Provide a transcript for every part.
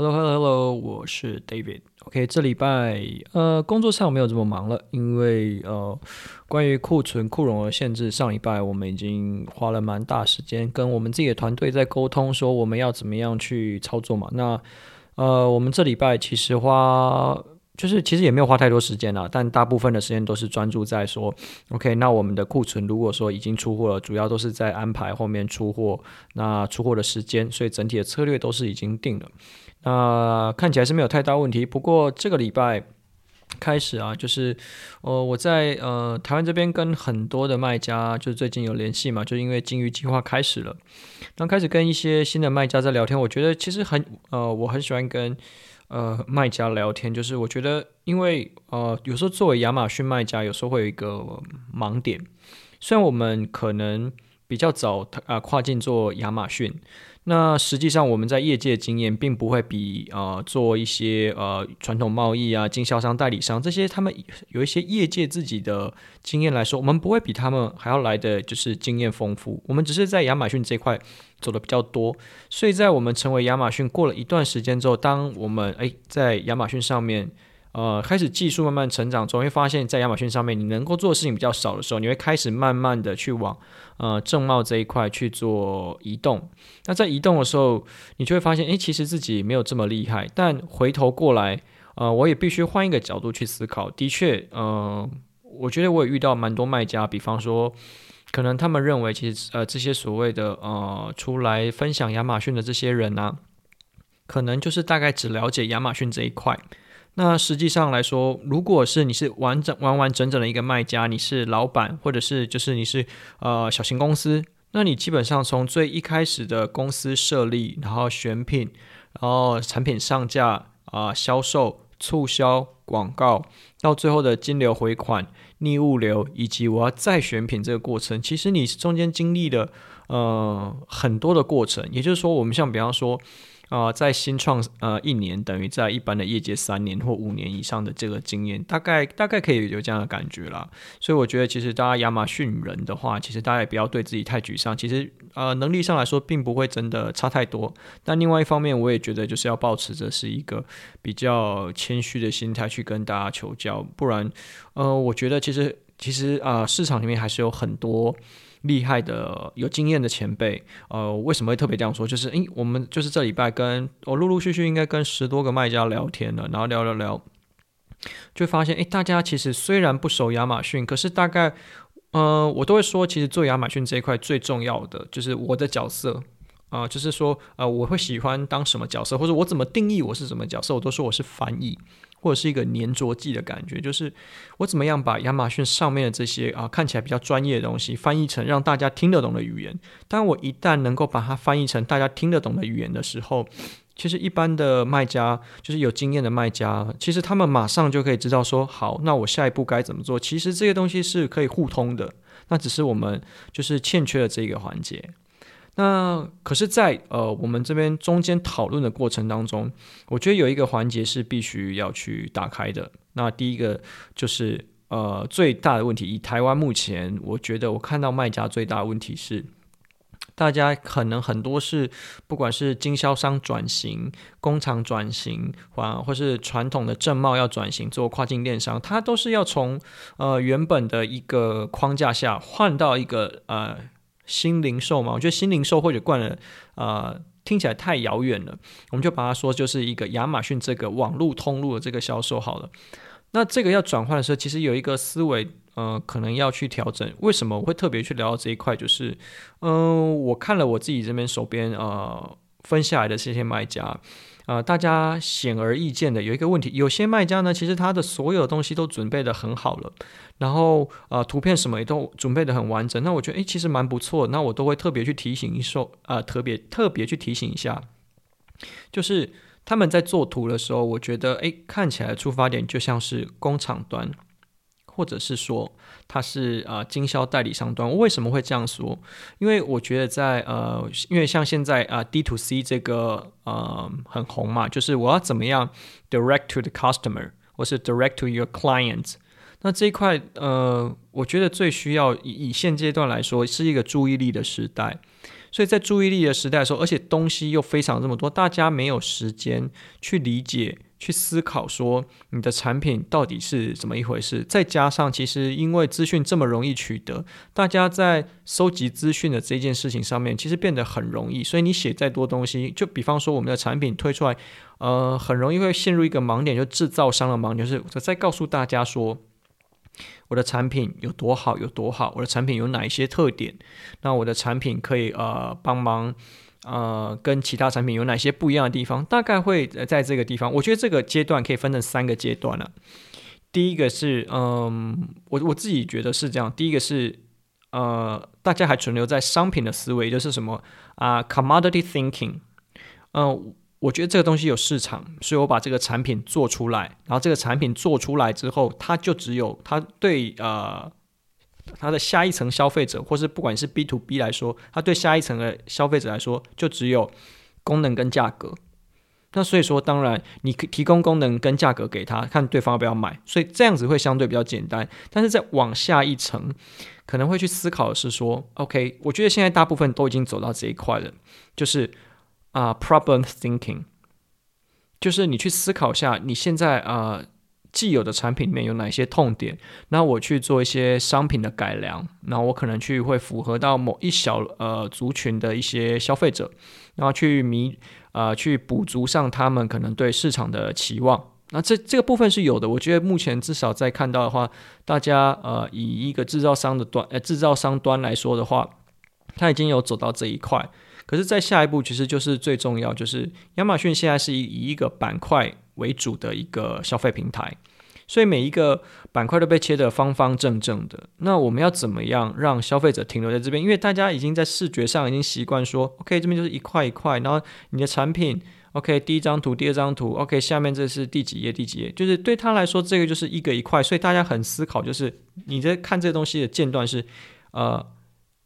Hello，Hello，Hello，我是 David。OK，这礼拜呃工作上没有这么忙了，因为呃关于库存库容的限制，上礼拜我们已经花了蛮大时间跟我们自己的团队在沟通，说我们要怎么样去操作嘛。那呃我们这礼拜其实花。就是其实也没有花太多时间了，但大部分的时间都是专注在说，OK，那我们的库存如果说已经出货了，主要都是在安排后面出货，那出货的时间，所以整体的策略都是已经定了。那看起来是没有太大问题。不过这个礼拜开始啊，就是呃我在呃台湾这边跟很多的卖家，就最近有联系嘛，就因为金鱼计划开始了，刚开始跟一些新的卖家在聊天，我觉得其实很呃我很喜欢跟。呃，卖家聊天，就是我觉得，因为呃，有时候作为亚马逊卖家，有时候会有一个盲点。虽然我们可能比较早啊、跨境做亚马逊。那实际上，我们在业界经验并不会比呃做一些呃传统贸易啊、经销商、代理商这些，他们有一些业界自己的经验来说，我们不会比他们还要来的就是经验丰富。我们只是在亚马逊这块走的比较多，所以在我们成为亚马逊过了一段时间之后，当我们诶在亚马逊上面。呃，开始技术慢慢成长，总会发现，在亚马逊上面，你能够做的事情比较少的时候，你会开始慢慢的去往呃正贸这一块去做移动。那在移动的时候，你就会发现，诶，其实自己没有这么厉害。但回头过来，呃，我也必须换一个角度去思考。的确，呃，我觉得我也遇到蛮多卖家，比方说，可能他们认为，其实呃这些所谓的呃出来分享亚马逊的这些人呢、啊，可能就是大概只了解亚马逊这一块。那实际上来说，如果是你是完整完完整整的一个卖家，你是老板，或者是就是你是呃小型公司，那你基本上从最一开始的公司设立，然后选品，然后产品上架啊、销售、促销、广告，到最后的金流回款、逆物流，以及我要再选品这个过程，其实你中间经历了呃很多的过程。也就是说，我们像比方说。啊、呃，在新创呃一年等于在一般的业界三年或五年以上的这个经验，大概大概可以有这样的感觉啦。所以我觉得，其实大家亚马逊人的话，其实大家也不要对自己太沮丧。其实呃能力上来说，并不会真的差太多。但另外一方面，我也觉得就是要保持着是一个比较谦虚的心态去跟大家求教，不然呃，我觉得其实其实啊、市场里面还是有很多。厉害的有经验的前辈，呃，为什么会特别这样说？就是，诶，我们就是这礼拜跟我陆陆续续应该跟十多个卖家聊天了，然后聊聊聊，就发现，诶，大家其实虽然不熟亚马逊，可是大概，呃，我都会说，其实做亚马逊这一块最重要的就是我的角色，啊、就是说，呃，我会喜欢当什么角色，或者我怎么定义我是什么角色，我都说我是翻译。或者是一个黏着剂的感觉，就是我怎么样把亚马逊上面的这些啊看起来比较专业的东西翻译成让大家听得懂的语言。当我一旦能够把它翻译成大家听得懂的语言的时候，其实一般的卖家就是有经验的卖家，其实他们马上就可以知道说，好，那我下一步该怎么做。其实这些东西是可以互通的，那只是我们就是欠缺了这个环节。那可是在，呃我们这边中间讨论的过程当中，我觉得有一个环节是必须要去打开的。那第一个就是呃最大的问题，以台湾目前，我觉得我看到卖家最大的问题是，大家可能很多是不管是经销商转型、工厂转型，或或是传统的正贸要转型做跨境电商，它都是要从呃原本的一个框架下换到一个呃。新零售嘛，我觉得新零售或者惯了，呃，听起来太遥远了。我们就把它说就是一个亚马逊这个网络通路的这个销售好了。那这个要转换的时候，其实有一个思维，呃，可能要去调整。为什么我会特别去聊到这一块？就是，嗯、我看了我自己这边手边呃分下来的这些卖家。呃，大家显而易见的有一个问题，有些卖家呢，其实他的所有东西都准备得很好了，然后呃，图片什么也都准备得很完整。那我觉得，诶，其实蛮不错。那我都会特别去提醒一说，呃，特别特别去提醒一下，就是他们在做图的时候，我觉得，诶，看起来出发点就像是工厂端。或者是说它是呃经销代理商端，我为什么会这样说？因为我觉得在呃，因为像现在啊、D to C 这个呃很红嘛，就是我要怎么样 direct to the customer，或是 direct to your clients。那这一块呃，我觉得最需要以以现阶段来说是一个注意力的时代，所以在注意力的时代的时候，而且东西又非常这么多，大家没有时间去理解。去思考说你的产品到底是怎么一回事，再加上其实因为资讯这么容易取得，大家在收集资讯的这件事情上面其实变得很容易，所以你写再多东西，就比方说我们的产品推出来，呃，很容易会陷入一个盲点，就制造商的盲点，就是我再告诉大家说我的产品有多好有多好，我的产品有哪一些特点，那我的产品可以呃帮忙。呃，跟其他产品有哪些不一样的地方？大概会在这个地方。我觉得这个阶段可以分成三个阶段了。第一个是，嗯，我我自己觉得是这样。第一个是，呃，大家还存留在商品的思维，就是什么啊，commodity thinking。嗯，我觉得这个东西有市场，所以我把这个产品做出来。然后这个产品做出来之后，它就只有它对呃。它的下一层消费者，或是不管是 B to B 来说，它对下一层的消费者来说，就只有功能跟价格。那所以说，当然你可提供功能跟价格给他，看对方要不要买。所以这样子会相对比较简单。但是再往下一层，可能会去思考的是说，OK，我觉得现在大部分都已经走到这一块了，就是啊、，problem thinking，就是你去思考一下你现在啊。既有的产品里面有哪些痛点？那我去做一些商品的改良，那我可能去会符合到某一小呃族群的一些消费者，然后去弥呃去补足上他们可能对市场的期望。那这这个部分是有的，我觉得目前至少在看到的话，大家呃以一个制造商的端呃制造商端来说的话，他已经有走到这一块。可是，在下一步其实就是最重要，就是亚马逊现在是以以一个板块。为主的一个消费平台，所以每一个板块都被切得方方正正的。那我们要怎么样让消费者停留在这边？因为大家已经在视觉上已经习惯说，OK，这边就是一块一块，然后你的产品，OK，第一张图，第二张图，OK，下面这是第几页，第几页，就是对他来说，这个就是一个一块。所以大家很思考，就是你在看这个东西的间断是，呃。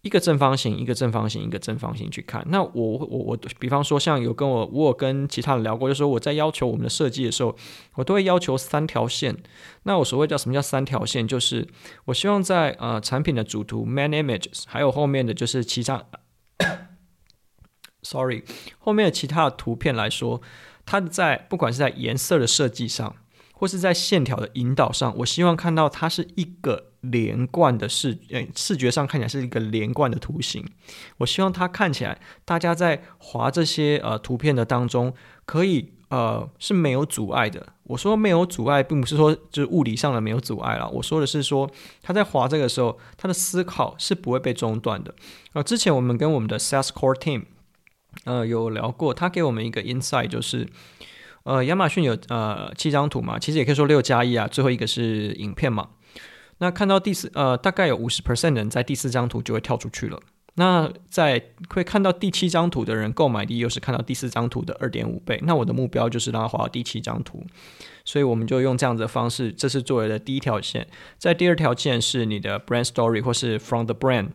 一个正方形，一个正方形，一个正方形去看。那我我我，比方说，像有跟我我有跟其他人聊过，就说我在要求我们的设计的时候，我都会要求三条线。那我所谓叫什么叫三条线？就是我希望在呃产品的主图 main images，还有后面的就是其他，sorry，后面的其他的图片来说，它在不管是在颜色的设计上，或是在线条的引导上，我希望看到它是一个。连贯的视，呃，视觉上看起来是一个连贯的图形。我希望它看起来，大家在划这些呃图片的当中，可以呃是没有阻碍的。我说没有阻碍，并不是说就是物理上的没有阻碍了。我说的是说，他在划这个时候，他的思考是不会被中断的。呃，之前我们跟我们的 Sales Core Team 呃有聊过，他给我们一个 insight，就是呃亚马逊有呃七张图嘛，其实也可以说六加一啊，最后一个是影片嘛。那看到第四，呃，大概有五十 percent 的人在第四张图就会跳出去了。那在会看到第七张图的人，购买力又是看到第四张图的二点五倍。那我的目标就是让他滑到第七张图，所以我们就用这样子的方式，这是作为的第一条线。在第二条线是你的 brand story 或是 from the brand。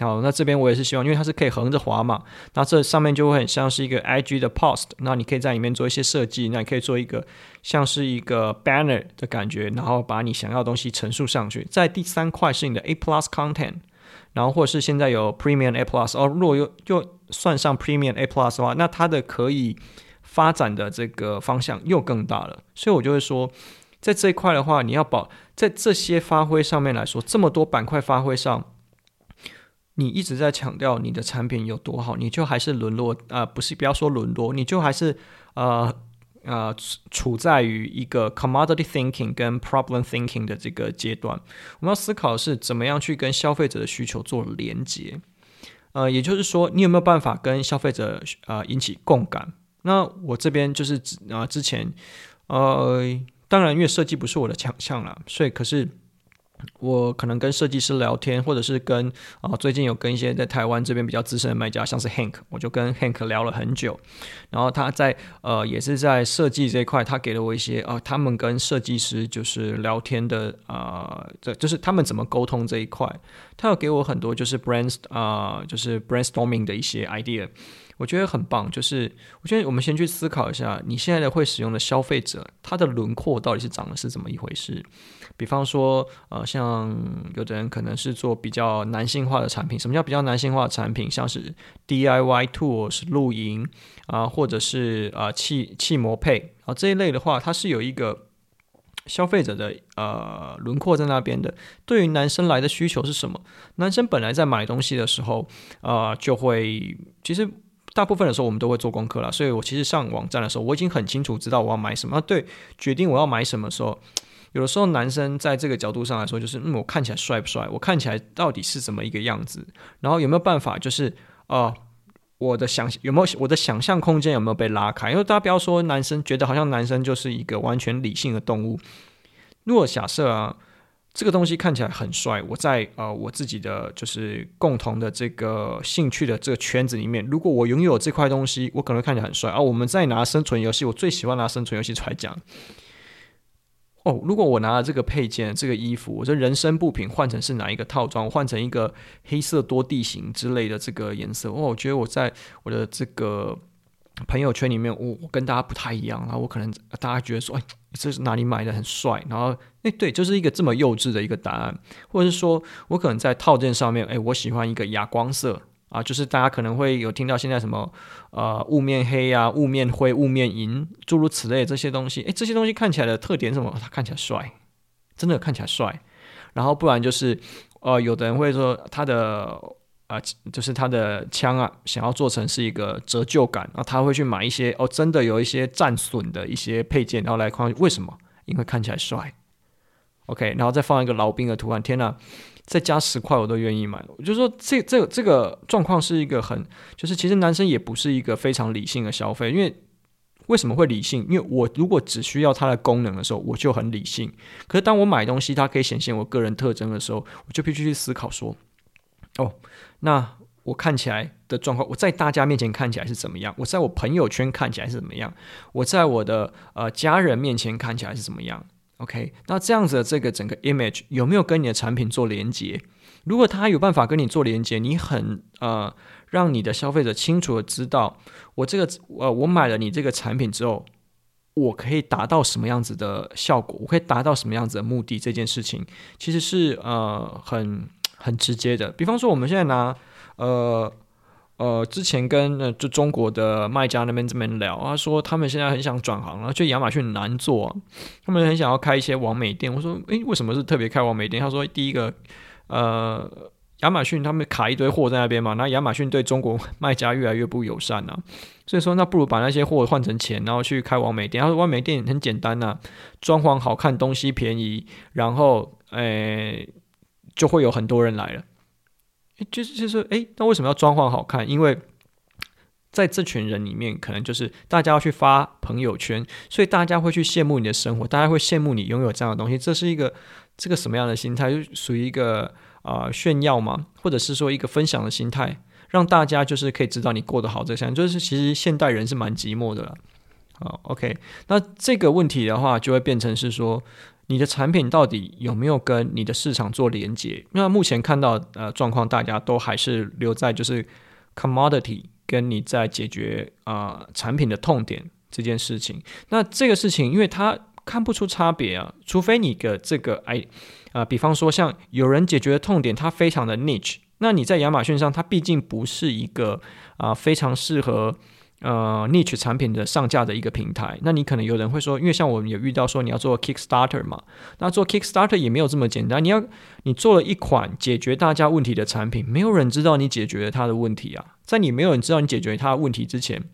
好，那这边我也是希望，因为它是可以横着滑嘛，那这上面就会很像是一个 IG 的 post，那你可以在里面做一些设计，那你可以做一个像是一个 banner 的感觉，然后把你想要的东西陈述上去。在第三块是你的 A plus content，然后或者是现在有 Premium A plus，哦，如果又又算上 Premium A plus 的话，那它的可以发展的这个方向又更大了。所以我就会说，在这一块的话，你要保在这些发挥上面来说，这么多板块发挥上。你一直在强调你的产品有多好，你就还是沦落啊、不是，不要说沦落，你就还是呃呃处在于一个 commodity thinking 跟 problem thinking 的这个阶段。我们要思考的是怎么样去跟消费者的需求做连接。呃，也就是说，你有没有办法跟消费者呃引起共感？那我这边就是啊、之前呃，当然因为设计不是我的强项啦，所以可是。我可能跟设计师聊天，或者是跟啊、最近有跟一些在台湾这边比较资深的卖家，像是 Hank，我就跟 Hank 聊了很久。然后他在呃，也是在设计这一块，他给了我一些啊、他们跟设计师就是聊天的啊，这、就是他们怎么沟通这一块。他有给我很多就是 brand 啊、就是 brainstorming 的一些 idea。我觉得很棒。就是我觉得我们先去思考一下，你现在的会使用的消费者，他的轮廓到底是长的是怎么一回事？比方说，呃，像有的人可能是做比较男性化的产品。什么叫比较男性化的产品？像是 DIY tools 露营啊，或者是啊汽汽摩配啊这一类的话，它是有一个。消费者的呃轮廓在那边的，对于男生来的需求是什么？男生本来在买东西的时候，呃，就会其实大部分的时候我们都会做功课了，所以我其实上网站的时候，我已经很清楚知道我要买什么。对，决定我要买什么时候，有的时候男生在这个角度上来说，就是嗯，我看起来帅不帅？我看起来到底是怎么一个样子？然后有没有办法，就是啊？呃我的想有没有我的想象空间有没有被拉开？因为大家不要说男生觉得好像男生就是一个完全理性的动物。如果假设啊，这个东西看起来很帅，我在呃我自己的就是共同的这个兴趣的这个圈子里面，如果我拥有这块东西，我可能会看起来很帅啊。我们再拿生存游戏，我最喜欢拿生存游戏出来讲。哦，如果我拿了这个配件、这个衣服，我这人身部品换成是哪一个套装？换成一个黑色多地形之类的这个颜色，哦，我觉得我在我的这个朋友圈里面，我我跟大家不太一样，然后我可能大家觉得说，哎，这是哪里买的很帅？然后，哎，对，就是一个这么幼稚的一个答案，或者是说我可能在套件上面，哎，我喜欢一个哑光色。啊，就是大家可能会有听到现在什么呃雾面黑、啊、雾面灰、雾面银，诸如此类这些东西。诶，这些东西看起来的特点是什么？它看起来帅，真的看起来帅。然后不然就是呃，有的人会说他的呃，就是他的枪啊，想要做成是一个折旧感，然后他会去买一些哦，真的有一些战损的一些配件，然后来看为什么？因为看起来帅。OK，然后再放一个老兵的图案，天呐！再加十块我都愿意买。我就说这这这个状况是一个很，就是其实男生也不是一个非常理性的消费，因为为什么会理性？因为我如果只需要它的功能的时候，我就很理性。可是当我买东西，它可以显现我个人特征的时候，我就必须去思考说，哦，那我看起来的状况，我在大家面前看起来是怎么样？我在我朋友圈看起来是怎么样？我在我的呃家人面前看起来是怎么样？OK，那这样子的这个整个 image 有没有跟你的产品做连接？如果他有办法跟你做连接，你很呃让你的消费者清楚的知道，我这个呃我买了你这个产品之后，我可以达到什么样子的效果？我可以达到什么样子的目的？这件事情其实是呃很很直接的。比方说，我们现在拿呃。呃，之前跟呃就中国的卖家那边这边聊，他说他们现在很想转行了，就亚马逊难做，他们很想要开一些网美店。我说，诶，为什么是特别开网美店？他说，第一个，呃，亚马逊他们卡一堆货在那边嘛，那亚马逊对中国卖家越来越不友善啊，所以说那不如把那些货换成钱，然后去开网美店。他说网美店很简单呐，装潢好看，东西便宜，然后诶就会有很多人来了。就是就是诶，那为什么要装潢好看？因为在这群人里面，可能就是大家要去发朋友圈，所以大家会去羡慕你的生活，大家会羡慕你拥有这样的东西。这是一个这个什么样的心态？就属于一个啊、炫耀吗？或者是说一个分享的心态，让大家就是可以知道你过得好。这项就是其实现代人是蛮寂寞的了。好，OK，那这个问题的话，就会变成是说。你的产品到底有没有跟你的市场做连接？那目前看到呃状况，大家都还是留在就是 commodity 跟你在解决啊、产品的痛点这件事情。那这个事情，因为它看不出差别啊，除非你的这个哎啊、比方说像有人解决的痛点，它非常的 niche，那你在亚马逊上，它毕竟不是一个啊、非常适合。呃，niche 产品的上架的一个平台，那你可能有人会说，因为像我们有遇到说你要做 Kickstarter 嘛，那做 Kickstarter 也没有这么简单。你要你做了一款解决大家问题的产品，没有人知道你解决了他的问题啊。在你没有人知道你解决他的问题之前，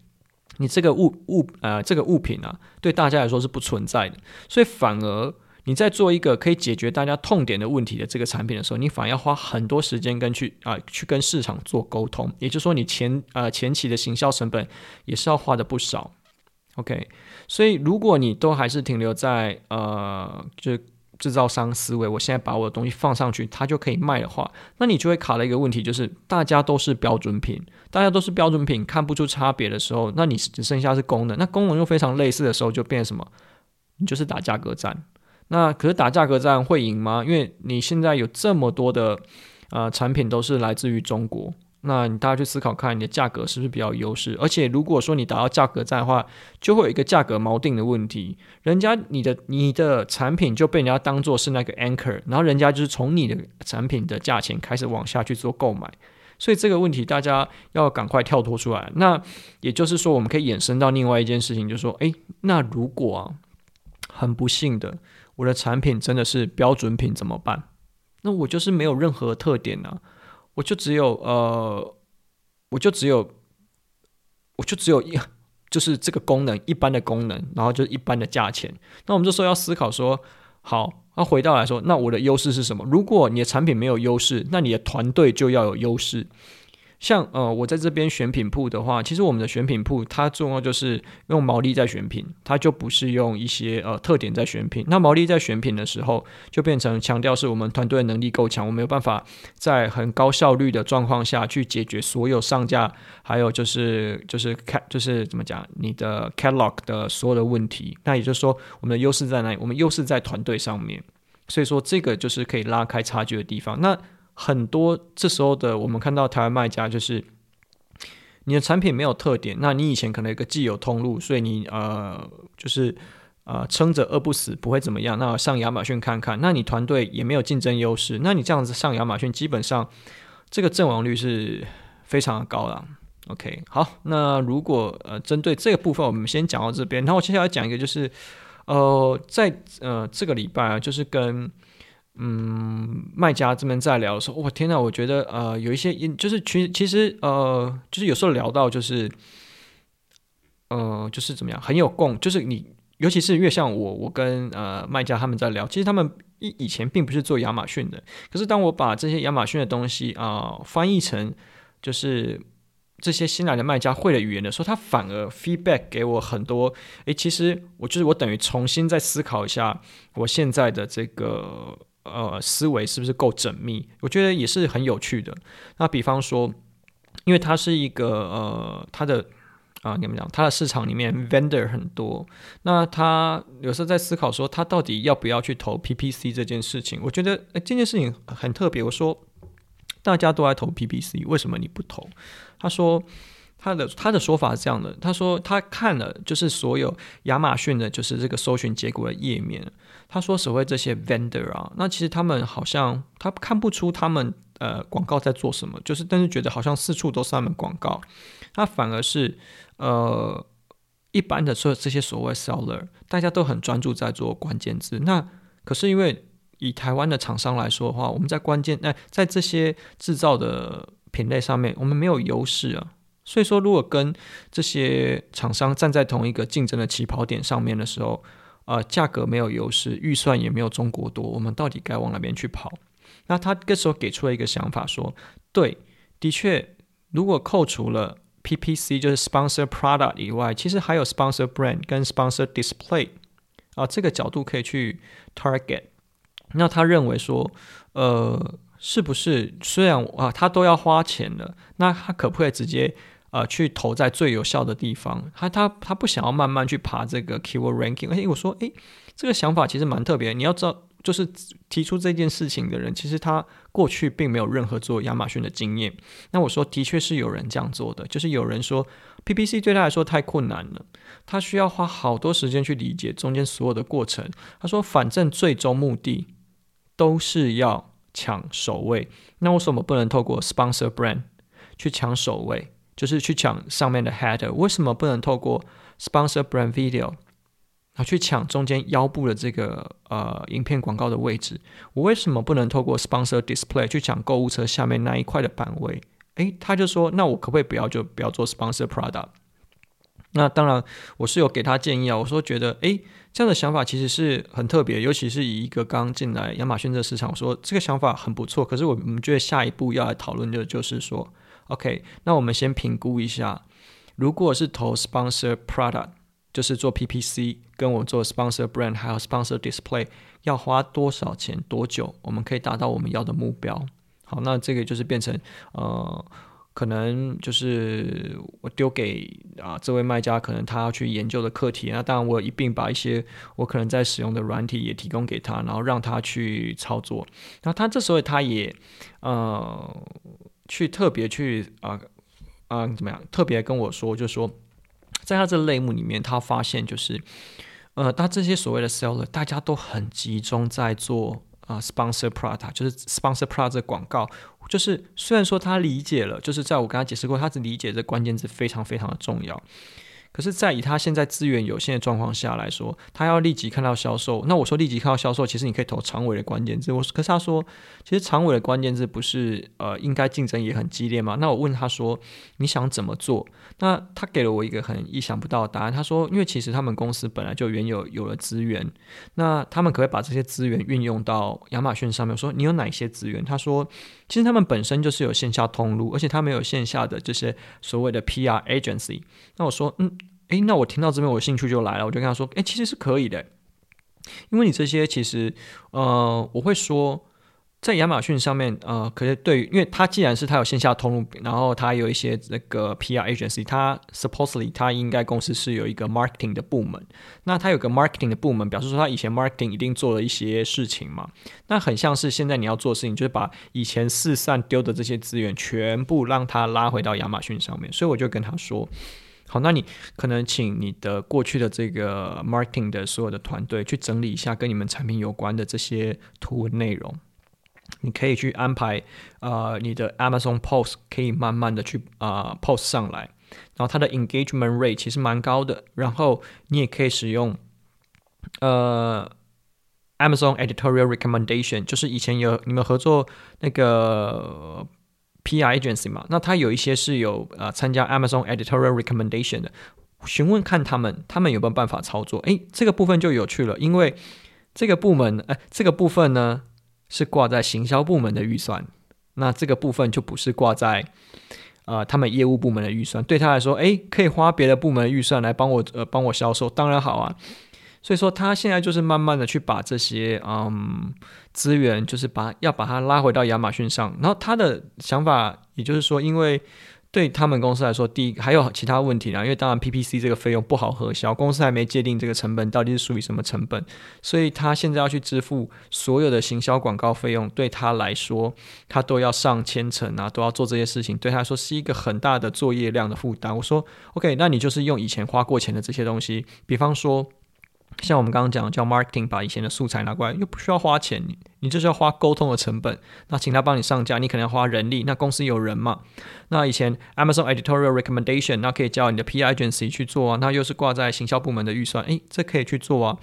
你这个物物呃这个物品啊，对大家来说是不存在的，所以反而。你在做一个可以解决大家痛点的问题的这个产品的时候，你反而要花很多时间跟去啊、去跟市场做沟通，也就是说你前呃前期的行销成本也是要花的不少。OK，所以如果你都还是停留在呃就制造商思维，我现在把我的东西放上去，它就可以卖的话，那你就会卡了一个问题，就是大家都是标准品，大家都是标准品，看不出差别的时候，那你只剩下是功能，那功能又非常类似的时候，就变什么？你就是打价格战。那可是打价格战会赢吗？因为你现在有这么多的呃产品都是来自于中国，那你大家去思考看，你的价格是不是比较优势？而且如果说你达到价格战的话，就会有一个价格锚定的问题。人家你的你的产品就被人家当做是那个 anchor，然后人家就是从你的产品的价钱开始往下去做购买。所以这个问题大家要赶快跳脱出来。那也就是说，我们可以衍生到另外一件事情，就是说，诶，那如果啊，很不幸的，我的产品真的是标准品怎么办？那我就是没有任何特点呢、我就只有呃，我就只有，我就只有一，就是这个功能一般的功能，然后就是一般的价钱。那我们这时候要思考说，好，那回到来说，那我的优势是什么？如果你的产品没有优势，那你的团队就要有优势。像呃，我在这边选品铺的话，其实我们的选品铺它重要就是用毛利在选品，它就不是用一些呃特点在选品。那毛利在选品的时候，就变成强调是我们团队的能力够强，我们有办法在很高效率的状况下去解决所有上架，还有就是就是看就是怎么讲你的 catalog 的所有的问题。那也就是说，我们的优势在哪里？我们优势在团队上面。所以说，这个就是可以拉开差距的地方。那很多这时候的我们看到台湾卖家，就是你的产品没有特点，那你以前可能有个既有通路，所以你呃就是呃撑着饿不死，不会怎么样。那上亚马逊看看，那你团队也没有竞争优势，那你这样子上亚马逊，基本上这个阵亡率是非常高了。OK，好，那如果呃针对这个部分，我们先讲到这边，然后我接下来讲一个就是呃在呃这个礼拜啊，就是跟。嗯，卖家这边在聊的时候，我天呐，我觉得呃，有一些，就是其其实呃，就是有时候聊到就是，呃，就是怎么样，很有共，就是你，尤其是越像我，我跟呃卖家他们在聊，其实他们以以前并不是做亚马逊的，可是当我把这些亚马逊的东西啊、翻译成就是这些新来的卖家会的语言的时候，他反而 feedback 给我很多，诶，其实我就是我等于重新再思考一下我现在的这个。呃，思维是不是够缜密？我觉得也是很有趣的。那比方说，因为它是一个呃，它的啊，怎么讲？它的市场里面 vendor 很多，那他有时候在思考说，他到底要不要去投 PPC 这件事情？我觉得哎，这件事情很特别。我说，大家都在投 PPC，为什么你不投？他说。他的他的说法是这样的，他说他看了就是所有亚马逊的，就是这个搜寻结果的页面。他说所谓这些 vendor 啊，那其实他们好像他看不出他们呃广告在做什么，就是但是觉得好像四处都是他们广告。那反而是呃一般的说这些所谓 seller，大家都很专注在做关键字。那可是因为以台湾的厂商来说的话，我们在关键那、在这些制造的品类上面，我们没有优势啊。所以说，如果跟这些厂商站在同一个竞争的起跑点上面的时候，呃，价格没有优势，预算也没有中国多，我们到底该往哪边去跑？那他这时候给出了一个想法，说：对，的确，如果扣除了 PPC 就是 Sponsor Product 以外，其实还有 Sponsor Brand 跟 Sponsor Display 啊，这个角度可以去 Target。那他认为说，呃，是不是虽然啊，他都要花钱了，那他可不可以直接？呃，去投在最有效的地方，他他他不想要慢慢去爬这个 keyword ranking，而且我说，诶，这个想法其实蛮特别。你要知道，就是提出这件事情的人，其实他过去并没有任何做亚马逊的经验。那我说，的确是有人这样做的，就是有人说 PPC 对他来说太困难了，他需要花好多时间去理解中间所有的过程。他说，反正最终目的都是要抢首位，那为什么不能透过 sponsor brand 去抢首位？就是去抢上面的 header，为什么不能透过 sponsor brand video 啊去抢中间腰部的这个呃影片广告的位置？我为什么不能透过 sponsor display 去抢购物车下面那一块的版位？诶，他就说，那我可不可以不要就不要做 sponsor product？那当然，我是有给他建议啊。我说觉得，诶，这样的想法其实是很特别，尤其是以一个刚进来亚马逊这个市场，我说这个想法很不错。可是我们觉得下一步要来讨论的就是说。OK，那我们先评估一下，如果是投 sponsor product，就是做 PPC，跟我做 sponsor brand，还有 sponsor display，要花多少钱，多久，我们可以达到我们要的目标？好，那这个就是变成呃，可能就是我丢给啊这位卖家，可能他要去研究的课题。那当然，我一并把一些我可能在使用的软体也提供给他，然后让他去操作。那他这时候他也呃。去特别去啊啊、怎么样？特别跟我说，就说，在他这个类目里面，他发现就是，呃，他这些所谓的 seller，大家都很集中在做啊、sponsor product，就是 sponsor product 广告。就是虽然说他理解了，就是在我跟他解释过，他只理解这关键字非常非常的重要。可是，在以他现在资源有限的状况下来说，他要立即看到销售。那我说立即看到销售，其实你可以投长尾的关键字。我可是他说，其实长尾的关键字不是呃应该竞争也很激烈吗？那我问他说，你想怎么做？那他给了我一个很意想不到的答案。他说，因为其实他们公司本来就原有有了资源，那他们可不可以把这些资源运用到亚马逊上面？我说你有哪些资源？他说，其实他们本身就是有线下通路，而且他们有线下的这些所谓的 PR agency。那我说，嗯。诶，那我听到这边，我兴趣就来了。我就跟他说，诶，其实是可以的，因为你这些其实，呃，我会说，在亚马逊上面，呃，可是对于，因为他既然是他有线下通路，然后他有一些那个 PR agency，他 supposedly 他应该公司是有一个 marketing 的部门，那他有个 marketing 的部门，表示说他以前 marketing 一定做了一些事情嘛，那很像是现在你要做事情，就是把以前四散丢的这些资源全部让他拉回到亚马逊上面，所以我就跟他说。好，那你可能请你的过去的这个 marketing 的所有的团队去整理一下跟你们产品有关的这些图文内容。你可以去安排，呃，你的 Amazon post 可以慢慢的去啊、呃、post 上来，然后它的 engagement rate 其实蛮高的。然后你也可以使用，呃，Amazon editorial recommendation，就是以前有你们合作那个。PR agency 嘛，那他有一些是有呃参加 Amazon editorial recommendation 的，询问看他们，他们有没有办法操作？诶，这个部分就有趣了，因为这个部门，诶，这个部分呢是挂在行销部门的预算，那这个部分就不是挂在呃他们业务部门的预算。对他来说，诶，可以花别的部门的预算来帮我呃帮我销售，当然好啊。所以说，他现在就是慢慢的去把这些嗯资源，就是把要把它拉回到亚马逊上。然后他的想法，也就是说，因为对他们公司来说，第一还有其他问题啦，因为当然 PPC 这个费用不好核销，公司还没界定这个成本到底是属于什么成本，所以他现在要去支付所有的行销广告费用，对他来说，他都要上千层啊，都要做这些事情，对他说是一个很大的作业量的负担。我说，OK，那你就是用以前花过钱的这些东西，比方说。像我们刚刚讲叫 marketing，把以前的素材拿过来，又不需要花钱，你就是要花沟通的成本。那请他帮你上架，你可能要花人力，那公司有人嘛？那以前 Amazon editorial recommendation，那可以叫你的 PR agency 去做啊，那又是挂在行销部门的预算，诶，这可以去做啊。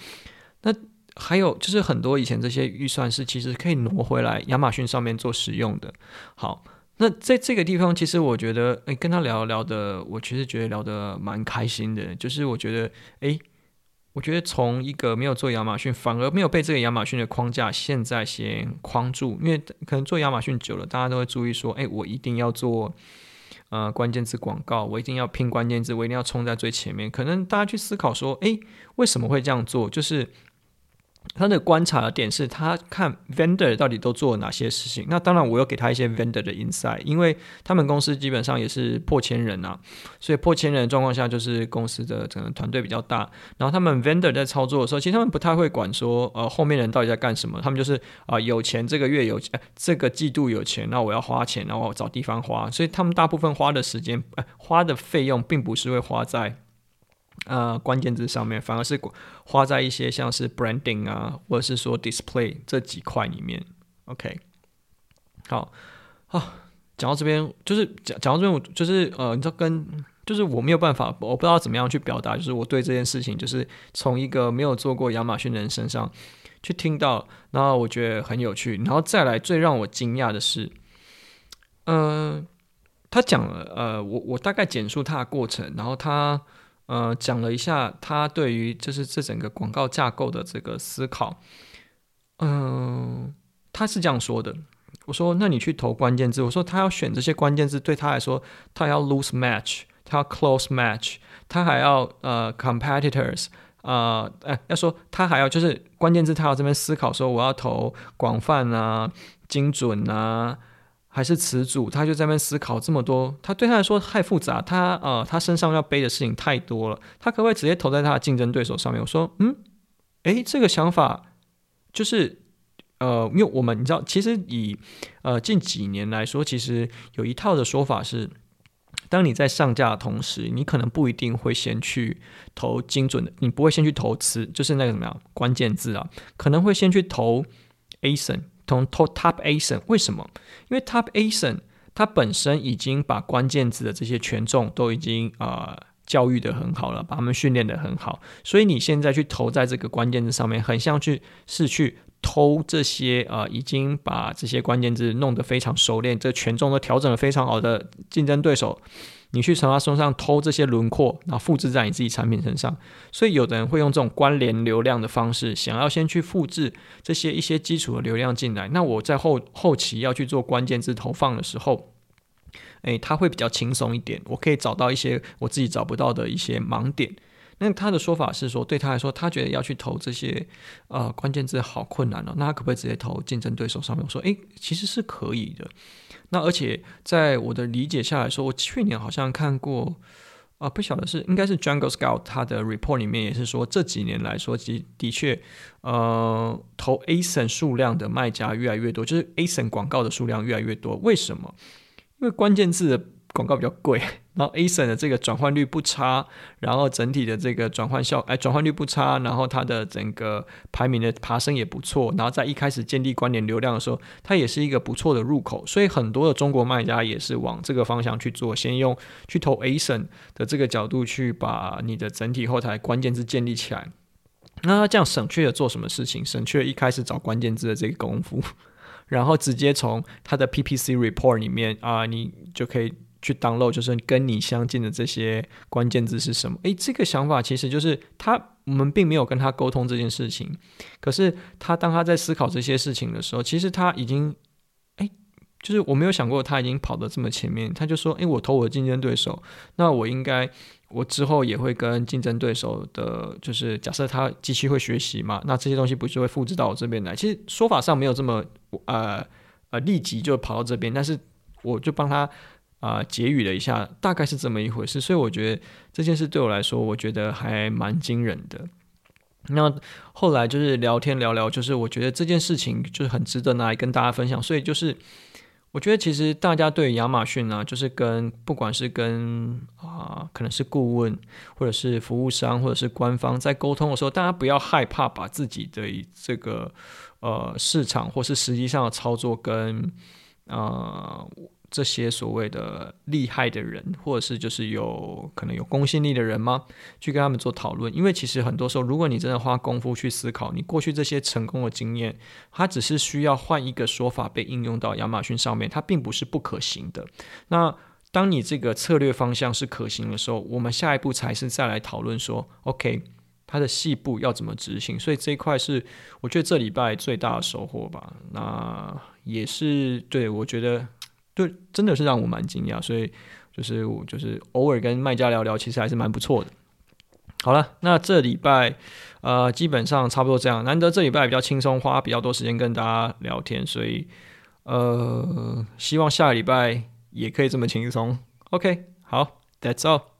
那还有就是很多以前这些预算是其实可以挪回来亚马逊上面做使用的。好，那在这个地方，其实我觉得，诶，跟他聊聊的，我其实觉得聊得蛮开心的，就是我觉得，诶。我觉得从一个没有做亚马逊，反而没有被这个亚马逊的框架现在先框住，因为可能做亚马逊久了，大家都会注意说，哎，我一定要做呃关键字广告，我一定要拼关键字，我一定要冲在最前面。可能大家去思考说，哎，为什么会这样做？就是。他的观察的点是他看 vendor 到底都做了哪些事情。那当然，我有给他一些 vendor 的 insight，因为他们公司基本上也是破千人啊，所以破千人的状况下，就是公司的整个团队比较大。然后他们 vendor 在操作的时候，其实他们不太会管说，呃，后面人到底在干什么。他们就是啊、有钱这个月有钱，这个季度有钱，那我要花钱，然后找地方花。所以他们大部分花的时间，花的费用，并不是会花在。呃，关键字上面反而是花在一些像是 branding 啊，或者是说 display 这几块里面。OK，好，好，讲到这边就是讲讲到这边，我就是呃，你知道跟就是我没有办法，我不知道怎么样去表达，就是我对这件事情，就是从一个没有做过亚马逊的人身上去听到，然后我觉得很有趣，然后再来最让我惊讶的是，嗯、他讲了，呃，我我大概简述他的过程，然后他。呃，讲了一下他对于就是这整个广告架构的这个思考，嗯、他是这样说的。我说，那你去投关键字，我说他要选这些关键字，对他来说，他要 lose match，他要 close match，他还要呃 competitors，呃，哎，要说他还要就是关键字，他要这边思考说，我要投广泛啊，精准啊。还是词组，他就在那边思考这么多，他对他来说太复杂，他呃，他身上要背的事情太多了，他可不可以直接投在他的竞争对手上面？我说，嗯，诶，这个想法就是呃，因为我们你知道，其实以呃近几年来说，其实有一套的说法是，当你在上架的同时，你可能不一定会先去投精准的，你不会先去投词，就是那个什么样关键字啊，可能会先去投 ASIN，同投 Top ASIN，为什么？因为 Top ASIN 它本身已经把关键字的这些权重都已经啊。教育的很好了，把他们训练的很好，所以你现在去投在这个关键字上面，很像去是去偷这些啊、已经把这些关键字弄得非常熟练，这权重都调整的非常好的竞争对手，你去从他身上偷这些轮廓，然后复制在你自己产品身上。所以有的人会用这种关联流量的方式，想要先去复制这些一些基础的流量进来。那我在后后期要去做关键字投放的时候。诶，他会比较轻松一点，我可以找到一些我自己找不到的一些盲点。那他的说法是说，对他来说，他觉得要去投这些呃关键字好困难哦。那他可不可以直接投竞争对手上面？我说，诶，其实是可以的。那而且在我的理解下来说，我去年好像看过啊、不晓得是应该是 Jungle Scout 他的 report 里面也是说，这几年来说，其的确呃投 ASIN 数量的卖家越来越多，就是 ASIN 广告的数量越来越多。为什么？因为关键字的广告比较贵，然后 ASIN 的这个转换率不差，然后整体的这个转换效，哎，转换率不差，然后它的整个排名的爬升也不错，然后在一开始建立关联流量的时候，它也是一个不错的入口，所以很多的中国卖家也是往这个方向去做，先用去投 ASIN 的这个角度去把你的整体后台关键字建立起来，那他这样省去了做什么事情？省去了一开始找关键字的这个功夫。然后直接从它的 PPC report 里面啊，你就可以去 download，就是跟你相近的这些关键字是什么？诶，这个想法其实就是他，我们并没有跟他沟通这件事情，可是他当他在思考这些事情的时候，其实他已经，诶，就是我没有想过他已经跑得这么前面，他就说，诶，我投我的竞争对手，那我应该。我之后也会跟竞争对手的，就是假设他机器会学习嘛，那这些东西不就会复制到我这边来？其实说法上没有这么呃呃立即就跑到这边，但是我就帮他啊、结语了一下，大概是这么一回事。所以我觉得这件事对我来说，我觉得还蛮惊人的。那后来就是聊天聊聊，就是我觉得这件事情就是很值得拿来跟大家分享，所以就是。我觉得其实大家对亚马逊呢，就是跟不管是跟啊、可能是顾问，或者是服务商，或者是官方在沟通的时候，大家不要害怕把自己的这个呃市场或是实际上的操作跟啊。这些所谓的厉害的人，或者是就是有可能有公信力的人吗？去跟他们做讨论，因为其实很多时候，如果你真的花功夫去思考，你过去这些成功的经验，它只是需要换一个说法被应用到亚马逊上面，它并不是不可行的。那当你这个策略方向是可行的时候，我们下一步才是再来讨论说，OK，它的细部要怎么执行。所以这一块是我觉得这礼拜最大的收获吧。那也是对我觉得。就，真的是让我蛮惊讶，所以就是我就是偶尔跟卖家聊聊，其实还是蛮不错的。好了，那这礼拜呃基本上差不多这样，难得这礼拜比较轻松，花比较多时间跟大家聊天，所以呃希望下礼拜也可以这么轻松。OK，好，That's all。